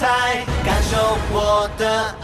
彩，感受我的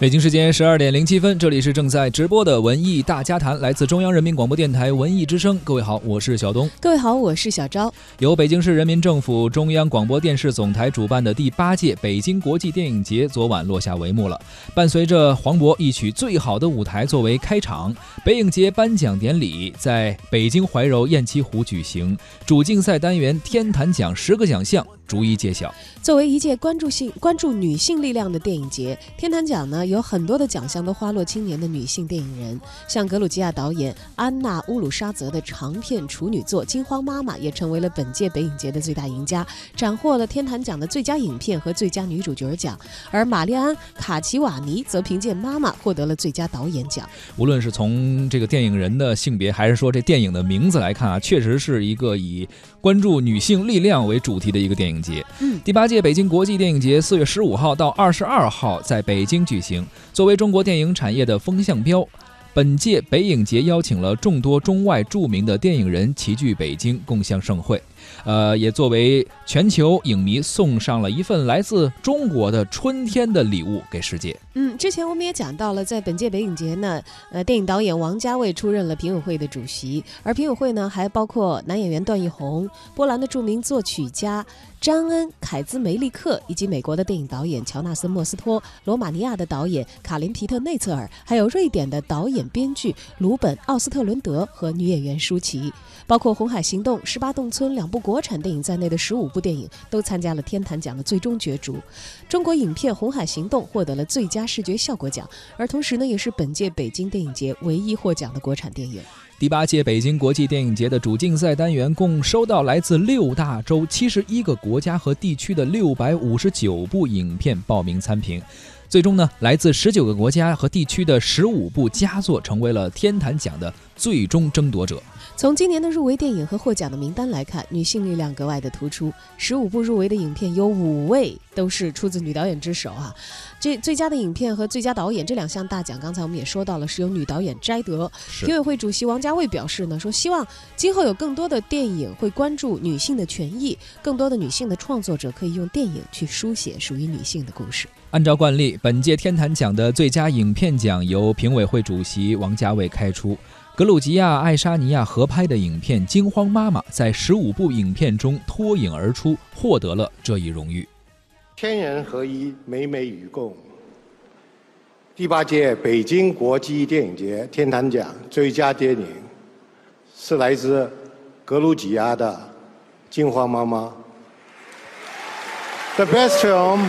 北京时间十二点零七分，这里是正在直播的文艺大家谈，来自中央人民广播电台文艺之声。各位好，我是小东。各位好，我是小昭。由北京市人民政府中央广播电视总台主办的第八届北京国际电影节昨晚落下帷幕了。伴随着黄渤一曲《最好的舞台》作为开场，北影节颁奖典礼在北京怀柔雁栖湖举行，主竞赛单元天坛奖十个奖项逐一揭晓。作为一届关注性关注女性力量的电影节，天坛奖呢有很多的奖项都花落青年的女性电影人，像格鲁吉亚导演安娜乌鲁沙泽的长片处女作《惊慌妈妈》也成为了本届北影节的最大赢家，斩获了天坛奖的最佳影片和最佳女主角奖。而玛丽安卡奇瓦尼则凭借《妈妈》获得了最佳导演奖。无论是从这个电影人的性别，还是说这电影的名字来看啊，确实是一个以关注女性力量为主题的一个电影节。嗯，第八届北京国际电影节四月十五号到二十二号在北京举行。作为中国电影产业的风向标，本届北影节邀请了众多中外著名的电影人齐聚北京，共襄盛会。呃，也作为全球影迷送上了一份来自中国的春天的礼物给世界。嗯，之前我们也讲到了，在本届北影节呢，呃，电影导演王家卫出任了评委会的主席，而评委会呢还包括男演员段奕宏、波兰的著名作曲家詹恩·凯兹梅利克，以及美国的电影导演乔纳森·莫斯托、罗马尼亚的导演卡林·皮特内策尔，还有瑞典的导演编剧鲁本·奥斯特伦德和女演员舒淇，包括《红海行动》《十八洞村》两部国产电影在内的十五部电影都参加了天坛奖的最终角逐。中国影片《红海行动》获得了最佳视觉效果奖，而同时呢，也是本届北京电影节唯一获奖的国产电影。第八届北京国际电影节的主竞赛单元共收到来自六大洲七十一个国家和地区的六百五十九部影片报名参评，最终呢，来自十九个国家和地区的十五部佳作成为了天坛奖的最终争夺者。从今年的入围电影和获奖的名单来看，女性力量格外的突出。十五部入围的影片有五位都是出自女导演之手啊！这最佳的影片和最佳导演这两项大奖，刚才我们也说到了，是由女导演摘得。评委会主席王家卫表示呢，说希望今后有更多的电影会关注女性的权益，更多的女性的创作者可以用电影去书写属于女性的故事。按照惯例，本届天坛奖的最佳影片奖由评委会主席王家卫开出。格鲁吉亚爱沙尼亚合拍的影片《惊慌妈妈》在十五部影片中脱颖而出，获得了这一荣誉。天人合一，美美与共。第八届北京国际电影节天坛奖最佳电影是来自格鲁吉亚的《惊慌妈妈》。The best film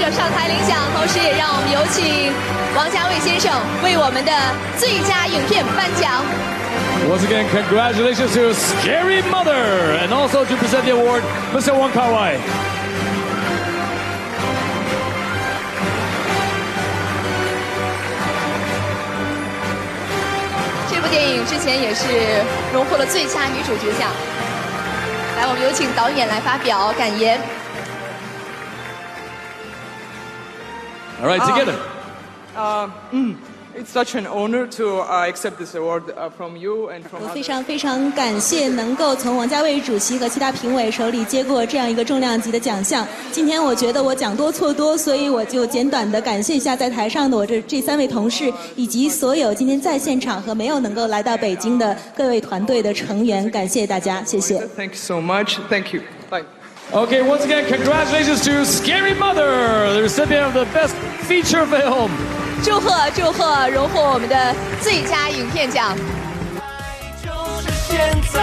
者上台领奖，同时也让我们有请王家卫先生为我们的最佳影片颁奖。Once again, congratulations to Scary Mother, and also to present the award, Mr. Wong Kar Wai. 这部 All right, together. It's such an honor to uh, accept this award uh, from you and from 我.非常非常感谢能够从王家卫主席和其他评委手里接过这样一个重量级的奖项。今天我觉得我讲多错多，所以我就简短的感谢一下在台上的我这这三位同事，以及所有今天在现场和没有能够来到北京的各位团队的成员，感谢大家，谢谢。Thank you so much. Thank you. Okay, once again, congratulations to Scary Mother, the recipient of the Best Feature Film. 祝贺祝贺，荣获我们的最佳影片奖。就是现在，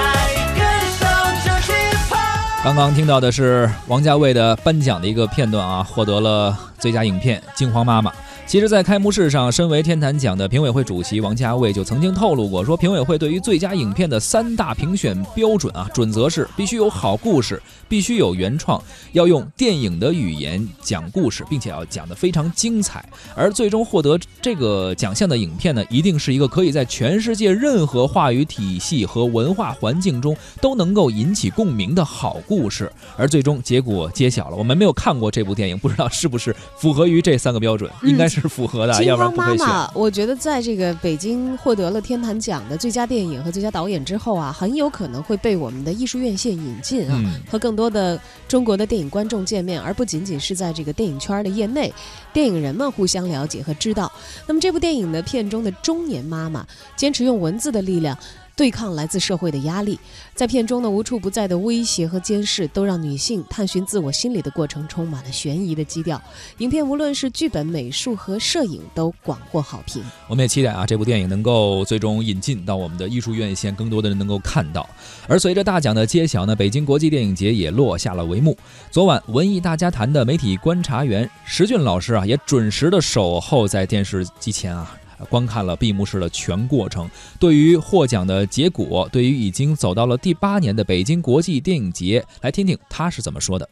跟上这节拍。刚刚听到的是王家卫的颁奖的一个片段啊，获得了最佳影片《惊慌妈妈》。其实，在开幕式上，身为天坛奖的评委会主席王家卫就曾经透露过，说评委会对于最佳影片的三大评选标准啊，准则是必须有好故事，必须有原创，要用电影的语言讲故事，并且要讲得非常精彩。而最终获得这个奖项的影片呢，一定是一个可以在全世界任何话语体系和文化环境中都能够引起共鸣的好故事。而最终结果揭晓了，我们没有看过这部电影，不知道是不是符合于这三个标准，应该是。是符合的，要不然不会选。我觉得在这个北京获得了天坛奖的最佳电影和最佳导演之后啊，很有可能会被我们的艺术院线引进啊，和更多的中国的电影观众见面，而不仅仅是在这个电影圈的业内，电影人们互相了解和知道。那么这部电影的片中的中年妈妈，坚持用文字的力量。对抗来自社会的压力，在片中呢无处不在的威胁和监视，都让女性探寻自我心理的过程充满了悬疑的基调。影片无论是剧本、美术和摄影都广获好评。我们也期待啊，这部电影能够最终引进到我们的艺术院线，更多的人能够看到。而随着大奖的揭晓呢，北京国际电影节也落下了帷幕。昨晚，文艺大家谈的媒体观察员石俊老师啊，也准时的守候在电视机前啊。观看了闭幕式的全过程，对于获奖的结果，对于已经走到了第八年的北京国际电影节，来听听他是怎么说的。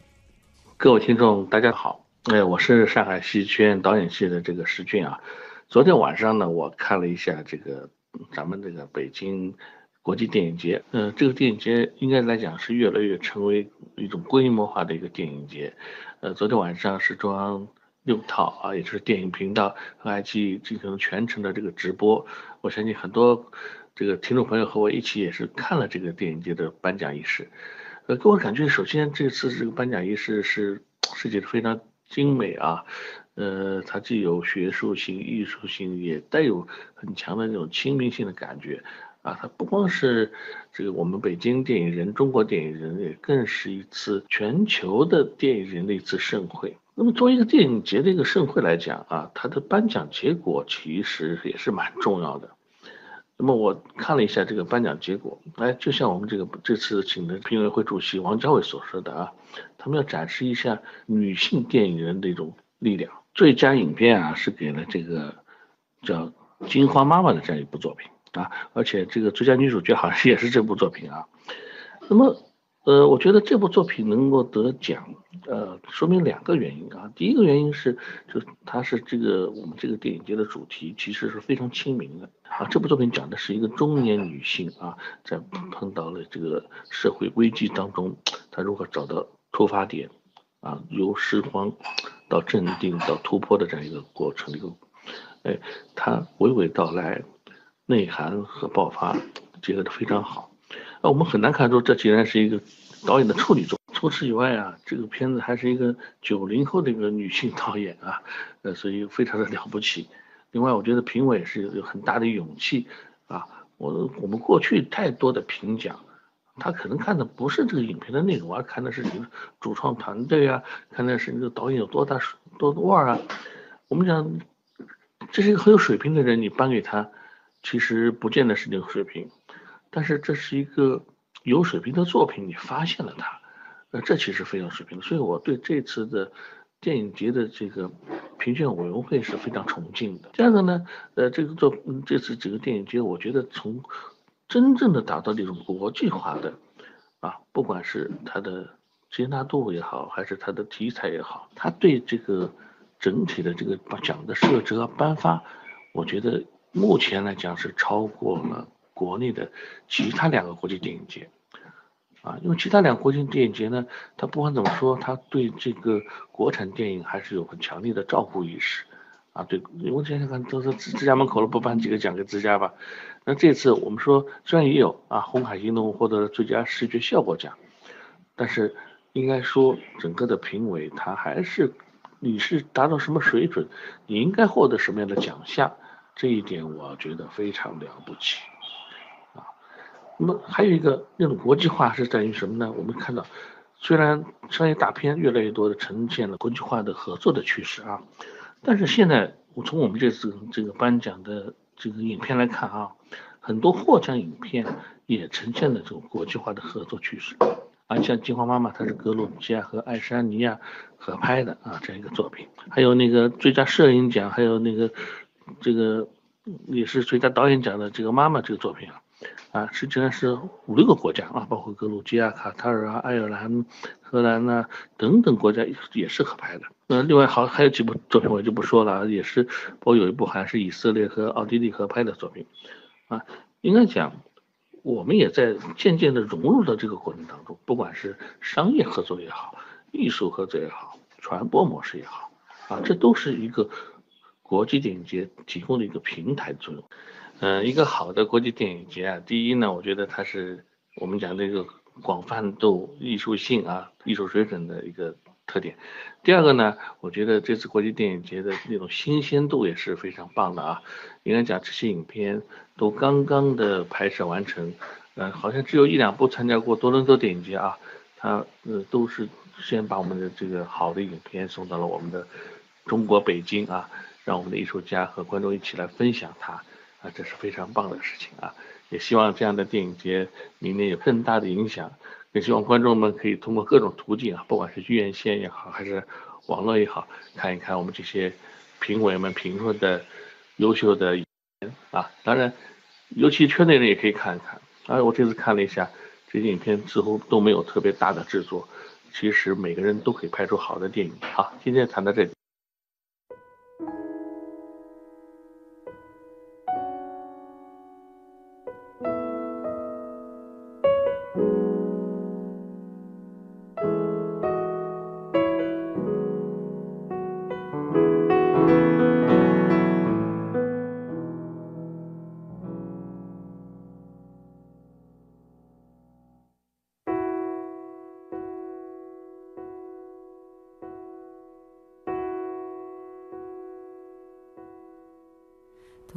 各位听众，大家好，哎，我是上海戏剧学院导演系的这个石俊啊。昨天晚上呢，我看了一下这个咱们这个北京国际电影节，嗯，这个电影节应该来讲是越来越成为一种规模化的一个电影节。呃，昨天晚上是中央。六套啊，也就是电影频道和爱奇艺进行全程的这个直播。我相信很多这个听众朋友和我一起也是看了这个电影节的颁奖仪式。呃，给我感觉，首先这次这个颁奖仪式是设计的非常精美啊，呃，它既有学术性、艺术性，也带有很强的那种亲民性的感觉啊。它不光是这个我们北京电影人、中国电影人，也更是一次全球的电影人的一次盛会。那么作为一个电影节的一个盛会来讲啊，它的颁奖结果其实也是蛮重要的。那么我看了一下这个颁奖结果，哎，就像我们这个这次请的评委会主席王家卫所说的啊，他们要展示一下女性电影人的一种力量。最佳影片啊是给了这个叫《金花妈妈》的这样一部作品啊，而且这个最佳女主角好像也是这部作品啊。那么。呃，我觉得这部作品能够得奖，呃，说明两个原因啊。第一个原因是，就它是这个我们这个电影节的主题，其实是非常亲民的啊。这部作品讲的是一个中年女性啊，在碰到了这个社会危机当中，她如何找到出发点啊，由失慌到镇定到突破的这样一个过程一个，哎，她娓娓道来，内涵和爆发结合的非常好。那我们很难看出，这竟然是一个导演的处女作。除此以外啊，这个片子还是一个九零后的一个女性导演啊，呃，所以非常的了不起。另外，我觉得评委是有很大的勇气啊。我我们过去太多的评奖，他可能看的不是这个影片的内容，而看的是你的主创团队啊，看的是你的导演有多大多腕啊。我们讲，这是一个很有水平的人，你颁给他，其实不见得是那个水平。但是这是一个有水平的作品，你发现了它，那这其实非常水平。所以我对这次的电影节的这个评选委员会是非常崇敬的。第二个呢，呃，这个作这次这个电影节，我觉得从真正的达到这种国际化的啊，不管是它的接纳度也好，还是它的题材也好，它对这个整体的这个把奖的设置和颁发，我觉得目前来讲是超过了。国内的其他两个国际电影节，啊，因为其他两个国际电影节呢，它不管怎么说，它对这个国产电影还是有很强烈的照顾意识，啊，对，因为想想看，都是自家门口了，不颁几个奖给自家吧？那这次我们说，虽然也有啊，红海行动获得了最佳视觉效果奖，但是应该说，整个的评委他还是，你是达到什么水准，你应该获得什么样的奖项，这一点我觉得非常了不起。那么还有一个那种国际化是在于什么呢？我们看到，虽然商业大片越来越多的呈现了国际化的合作的趋势啊，但是现在我从我们这次这个颁奖的这个影片来看啊，很多获奖影片也呈现了这种国际化的合作趋势啊，像《金花妈妈》，它是格鲁吉亚和爱沙尼亚合拍的啊，这样一个作品。还有那个最佳摄影奖，还有那个这个也是最佳导演奖的这个《妈妈》这个作品啊，啊，实际上是五六个国家啊，包括格鲁吉亚、卡塔尔啊、爱尔兰、荷兰呐等等国家也是合拍的。那另外好还有几部作品我就不说了，也是包括有一部还是以色列和奥地利合拍的作品啊，应该讲。我们也在渐渐的融入到这个过程当中，不管是商业合作也好，艺术合作也好，传播模式也好，啊，这都是一个国际电影节提供的一个平台作用。嗯，一个好的国际电影节啊，第一呢，我觉得它是我们讲这个广泛度、艺术性啊、艺术水准的一个特点。第二个呢，我觉得这次国际电影节的那种新鲜度也是非常棒的啊。应该讲这些影片都刚刚的拍摄完成，呃，好像只有一两部参加过多伦多电影节啊，它呃都是先把我们的这个好的影片送到了我们的中国北京啊，让我们的艺术家和观众一起来分享它啊，这是非常棒的事情啊，也希望这样的电影节明年有更大的影响，也希望观众们可以通过各种途径啊，不管是院线也好，还是网络也好，看一看我们这些评委们评出的。优秀的啊，当然，尤其圈内人也可以看一看。啊，我这次看了一下，这些影片似乎都没有特别大的制作，其实每个人都可以拍出好的电影。好，今天谈到这里。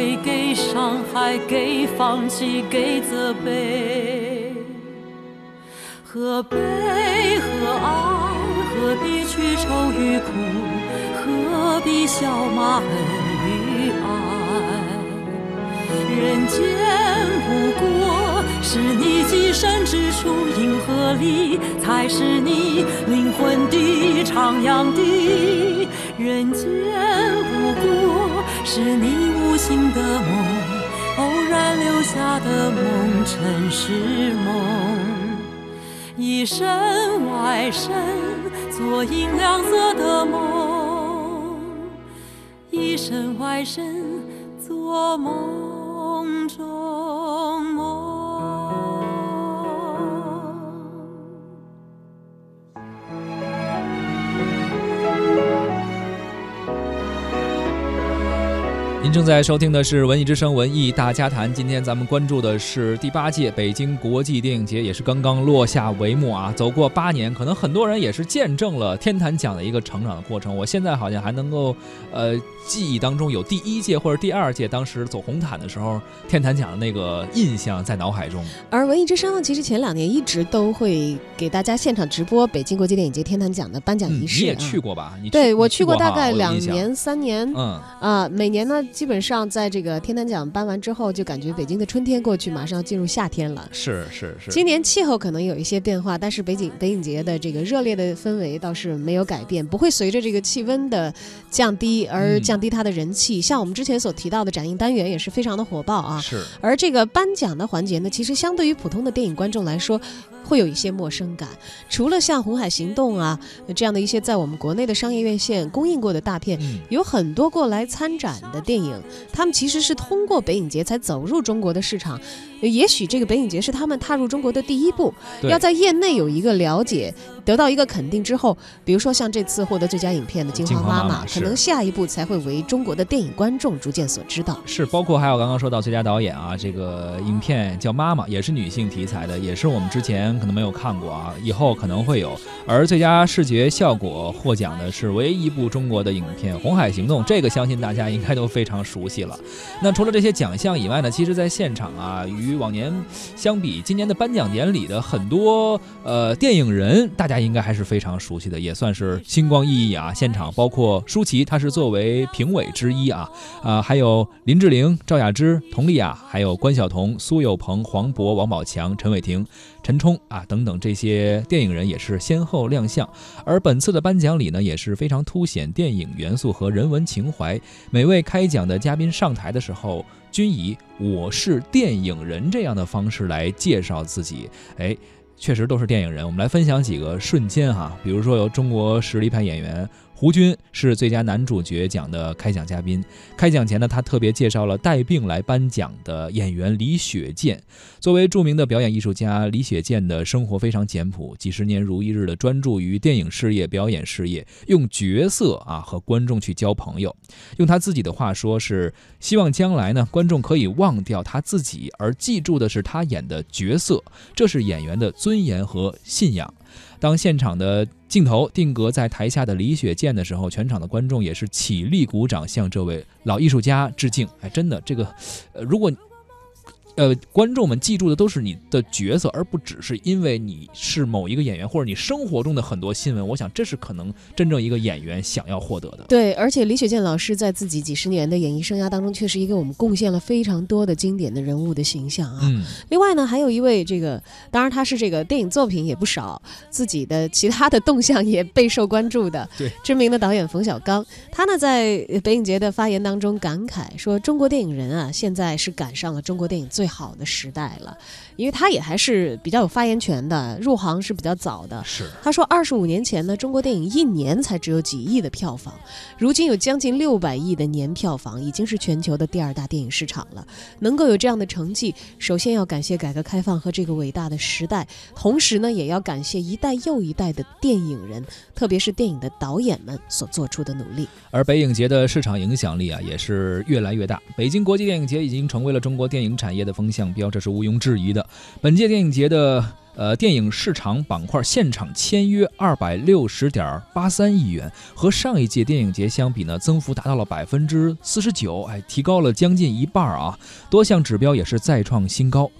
会，给伤害，给放弃，给责备。何悲何爱？何必去愁与苦？何必笑骂恨与爱？人间不过是你寄身之处，银河里才是你灵魂的徜徉地。人间不过是你无心的梦，偶然留下的梦，尘世梦。一身外身，做银亮色的梦；一身外身，做梦中正在收听的是《文艺之声·文艺大家谈》，今天咱们关注的是第八届北京国际电影节，也是刚刚落下帷幕啊！走过八年，可能很多人也是见证了天坛奖的一个成长的过程。我现在好像还能够，呃，记忆当中有第一届或者第二届当时走红毯的时候，天坛奖的那个印象在脑海中。而《文艺之声》呢，其实前两年一直都会给大家现场直播北京国际电影节天坛奖的颁奖仪式。你也去过吧？你对我去过大概两年、三年。嗯啊，每年呢。基本上在这个天坛奖颁完之后，就感觉北京的春天过去，马上要进入夏天了。是是是。今年气候可能有一些变化，但是北京北影节的这个热烈的氛围倒是没有改变，不会随着这个气温的降低而降低它的人气。像我们之前所提到的展映单元也是非常的火爆啊。是。而这个颁奖的环节呢，其实相对于普通的电影观众来说，会有一些陌生感。除了像《红海行动》啊这样的一些在我们国内的商业院线公映过的大片，有很多过来参展的电影，影他们其实是通过北影节才走入中国的市场。也许这个北影节是他们踏入中国的第一步，要在业内有一个了解，得到一个肯定之后，比如说像这次获得最佳影片的《金花妈妈》，可能下一步才会为中国的电影观众逐渐所知道。是，包括还有刚刚说到最佳导演啊，这个影片叫《妈妈》，也是女性题材的，也是我们之前可能没有看过啊，以后可能会有。而最佳视觉效果获奖的是唯一一部中国的影片《红海行动》，这个相信大家应该都非常熟悉了。那除了这些奖项以外呢，其实在现场啊，与往年相比，今年的颁奖典礼的很多呃电影人，大家应该还是非常熟悉的，也算是星光熠熠啊。现场包括舒淇，她是作为评委之一啊，啊，还有林志玲、赵雅芝、佟丽娅，还有关晓彤、苏有朋、黄渤、王宝强、陈伟霆。陈冲啊，等等这些电影人也是先后亮相，而本次的颁奖礼呢，也是非常凸显电影元素和人文情怀。每位开讲的嘉宾上台的时候，均以“我是电影人”这样的方式来介绍自己。哎，确实都是电影人。我们来分享几个瞬间哈，比如说由中国实力派演员。胡军是最佳男主角奖的开讲嘉宾。开讲前呢，他特别介绍了带病来颁奖的演员李雪健。作为著名的表演艺术家，李雪健的生活非常简朴，几十年如一日的专注于电影事业、表演事业，用角色啊和观众去交朋友。用他自己的话说，是希望将来呢，观众可以忘掉他自己，而记住的是他演的角色。这是演员的尊严和信仰。当现场的镜头定格在台下的李雪健的时候，全场的观众也是起立鼓掌，向这位老艺术家致敬。哎，真的，这个，呃，如果。呃，观众们记住的都是你的角色，而不只是因为你是某一个演员或者你生活中的很多新闻。我想这是可能真正一个演员想要获得的。对，而且李雪健老师在自己几十年的演艺生涯当中，确实也给我们贡献了非常多的经典的人物的形象啊。嗯。另外呢，还有一位这个，当然他是这个电影作品也不少，自己的其他的动向也备受关注的。对。知名的导演冯小刚，他呢在北影节的发言当中感慨说：“中国电影人啊，现在是赶上了中国电影最好的时代了，因为他也还是比较有发言权的，入行是比较早的。是他说，二十五年前呢，中国电影一年才只有几亿的票房，如今有将近六百亿的年票房，已经是全球的第二大电影市场了。能够有这样的成绩，首先要感谢改革开放和这个伟大的时代，同时呢，也要感谢一代又一代的电影人，特别是电影的导演们所做出的努力。而北影节的市场影响力啊，也是越来越大。北京国际电影节已经成为了中国电影产业的风向。标这是毋庸置疑的。本届电影节的呃电影市场板块现场签约二百六十点八三亿元，和上一届电影节相比呢，增幅达到了百分之四十九，哎，提高了将近一半啊！多项指标也是再创新高。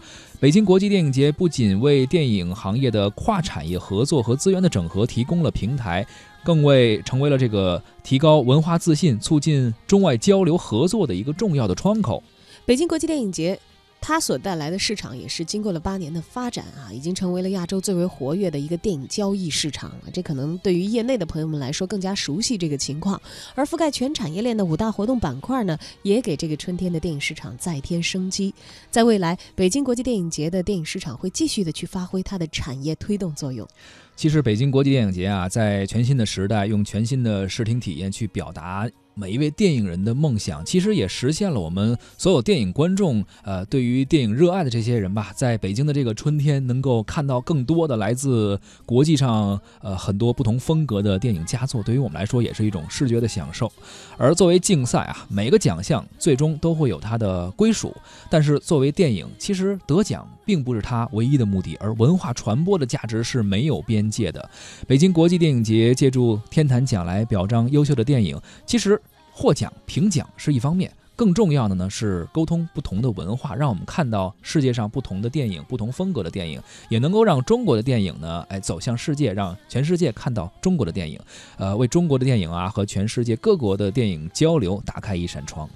北京国际电影节不仅为电影行业的跨产业合作和资源的整合提供了平台，更为成为了这个提高文化自信、促进中外交流合作的一个重要的窗口。北京国际电影节。它所带来的市场也是经过了八年的发展啊，已经成为了亚洲最为活跃的一个电影交易市场了。这可能对于业内的朋友们来说更加熟悉这个情况。而覆盖全产业链的五大活动板块呢，也给这个春天的电影市场再添生机。在未来，北京国际电影节的电影市场会继续的去发挥它的产业推动作用。其实，北京国际电影节啊，在全新的时代，用全新的视听体验去表达。每一位电影人的梦想，其实也实现了我们所有电影观众，呃，对于电影热爱的这些人吧，在北京的这个春天，能够看到更多的来自国际上，呃，很多不同风格的电影佳作，对于我们来说也是一种视觉的享受。而作为竞赛啊，每个奖项最终都会有它的归属，但是作为电影，其实得奖并不是它唯一的目的，而文化传播的价值是没有边界的。北京国际电影节借助天坛奖来表彰优秀的电影，其实。获奖评奖是一方面，更重要的呢是沟通不同的文化，让我们看到世界上不同的电影、不同风格的电影，也能够让中国的电影呢，哎，走向世界，让全世界看到中国的电影，呃，为中国的电影啊和全世界各国的电影交流打开一扇窗。